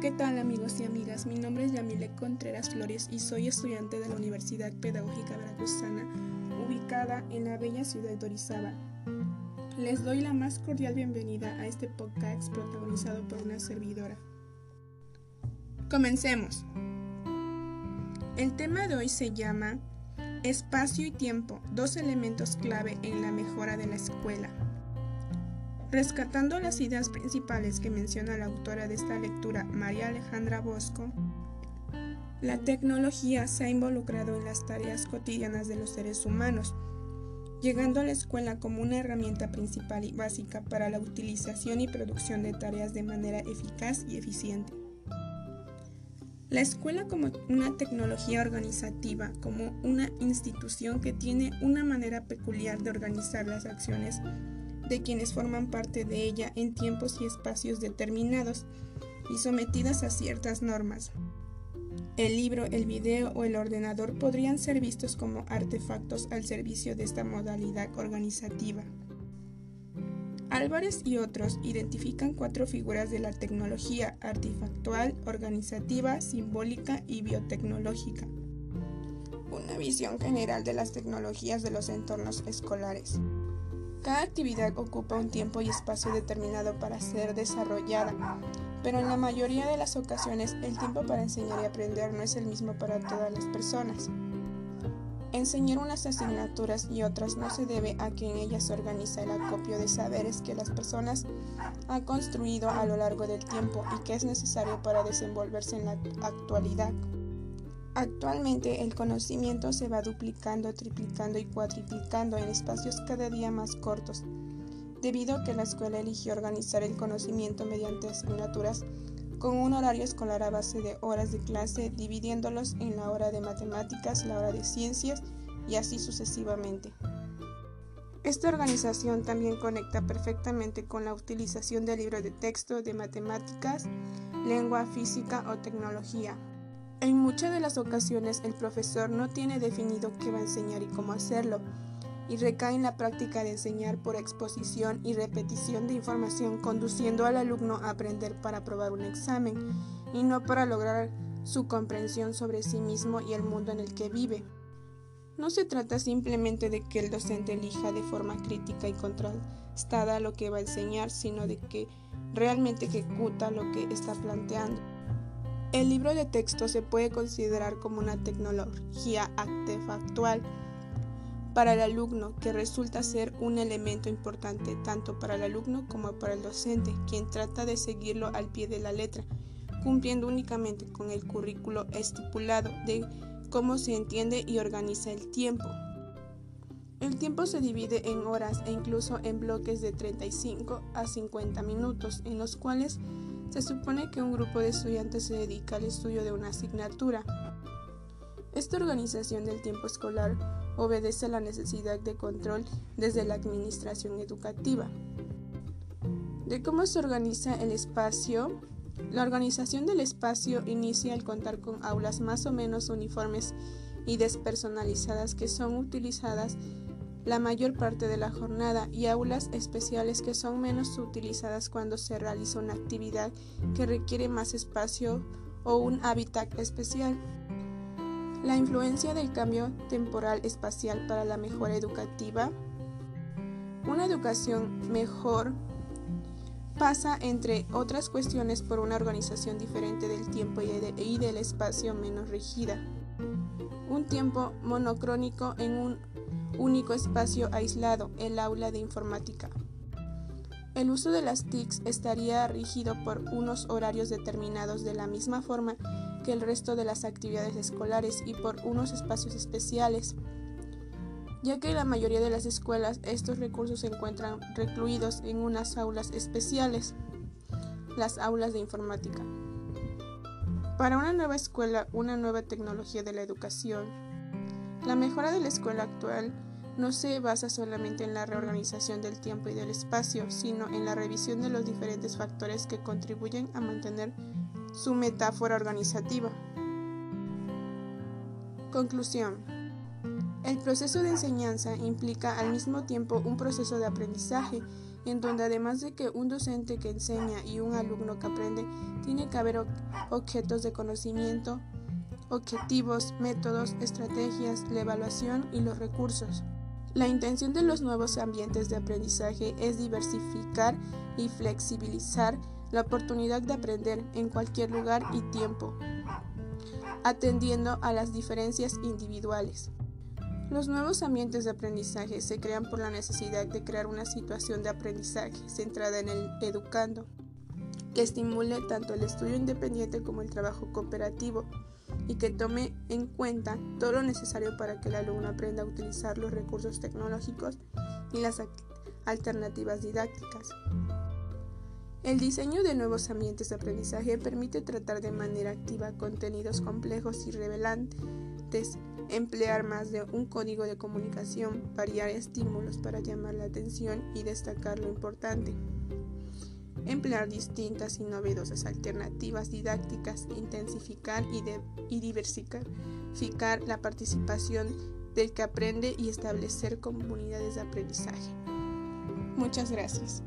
¿qué tal amigos y amigas? Mi nombre es Yamile Contreras Flores y soy estudiante de la Universidad Pedagógica Veracruzana, ubicada en la bella ciudad de Orizaba. Les doy la más cordial bienvenida a este podcast protagonizado por una servidora. Comencemos. El tema de hoy se llama Espacio y tiempo, dos elementos clave en la mejora de la escuela. Rescatando las ideas principales que menciona la autora de esta lectura, María Alejandra Bosco, la tecnología se ha involucrado en las tareas cotidianas de los seres humanos, llegando a la escuela como una herramienta principal y básica para la utilización y producción de tareas de manera eficaz y eficiente. La escuela como una tecnología organizativa, como una institución que tiene una manera peculiar de organizar las acciones de quienes forman parte de ella en tiempos y espacios determinados y sometidas a ciertas normas. El libro, el video o el ordenador podrían ser vistos como artefactos al servicio de esta modalidad organizativa. Álvarez y otros identifican cuatro figuras de la tecnología artefactual, organizativa, simbólica y biotecnológica. Una visión general de las tecnologías de los entornos escolares. Cada actividad ocupa un tiempo y espacio determinado para ser desarrollada, pero en la mayoría de las ocasiones el tiempo para enseñar y aprender no es el mismo para todas las personas. Enseñar unas asignaturas y otras no se debe a que en ellas se organiza el acopio de saberes que las personas han construido a lo largo del tiempo y que es necesario para desenvolverse en la actualidad. Actualmente el conocimiento se va duplicando, triplicando y cuatriplicando en espacios cada día más cortos, debido a que la escuela eligió organizar el conocimiento mediante asignaturas con un horario escolar a base de horas de clase, dividiéndolos en la hora de matemáticas, la hora de ciencias y así sucesivamente. Esta organización también conecta perfectamente con la utilización de libros de texto de matemáticas, lengua, física o tecnología. En muchas de las ocasiones el profesor no tiene definido qué va a enseñar y cómo hacerlo, y recae en la práctica de enseñar por exposición y repetición de información, conduciendo al alumno a aprender para aprobar un examen y no para lograr su comprensión sobre sí mismo y el mundo en el que vive. No se trata simplemente de que el docente elija de forma crítica y contrastada lo que va a enseñar, sino de que realmente ejecuta lo que está planteando. El libro de texto se puede considerar como una tecnología artefactual para el alumno que resulta ser un elemento importante tanto para el alumno como para el docente, quien trata de seguirlo al pie de la letra, cumpliendo únicamente con el currículo estipulado de cómo se entiende y organiza el tiempo. El tiempo se divide en horas e incluso en bloques de 35 a 50 minutos, en los cuales se supone que un grupo de estudiantes se dedica al estudio de una asignatura. Esta organización del tiempo escolar obedece a la necesidad de control desde la administración educativa. De cómo se organiza el espacio, la organización del espacio inicia al contar con aulas más o menos uniformes y despersonalizadas que son utilizadas la mayor parte de la jornada y aulas especiales que son menos utilizadas cuando se realiza una actividad que requiere más espacio o un hábitat especial. La influencia del cambio temporal espacial para la mejora educativa. Una educación mejor pasa, entre otras cuestiones, por una organización diferente del tiempo y del espacio menos rígida. Un tiempo monocrónico en un único espacio aislado, el aula de informática. El uso de las TICs estaría rígido por unos horarios determinados de la misma forma que el resto de las actividades escolares y por unos espacios especiales, ya que en la mayoría de las escuelas estos recursos se encuentran recluidos en unas aulas especiales, las aulas de informática. Para una nueva escuela, una nueva tecnología de la educación, la mejora de la escuela actual no se basa solamente en la reorganización del tiempo y del espacio, sino en la revisión de los diferentes factores que contribuyen a mantener su metáfora organizativa. Conclusión. El proceso de enseñanza implica al mismo tiempo un proceso de aprendizaje, en donde además de que un docente que enseña y un alumno que aprende, tiene que haber objetos de conocimiento, objetivos, métodos, estrategias, la evaluación y los recursos. La intención de los nuevos ambientes de aprendizaje es diversificar y flexibilizar la oportunidad de aprender en cualquier lugar y tiempo, atendiendo a las diferencias individuales. Los nuevos ambientes de aprendizaje se crean por la necesidad de crear una situación de aprendizaje centrada en el educando, que estimule tanto el estudio independiente como el trabajo cooperativo y que tome en cuenta todo lo necesario para que el alumno aprenda a utilizar los recursos tecnológicos y las alternativas didácticas. El diseño de nuevos ambientes de aprendizaje permite tratar de manera activa contenidos complejos y revelantes, emplear más de un código de comunicación, variar estímulos para llamar la atención y destacar lo importante emplear distintas y novedosas alternativas didácticas, intensificar y, diversificar la participación del que aprende y establecer comunidades de aprendizaje. Muchas gracias.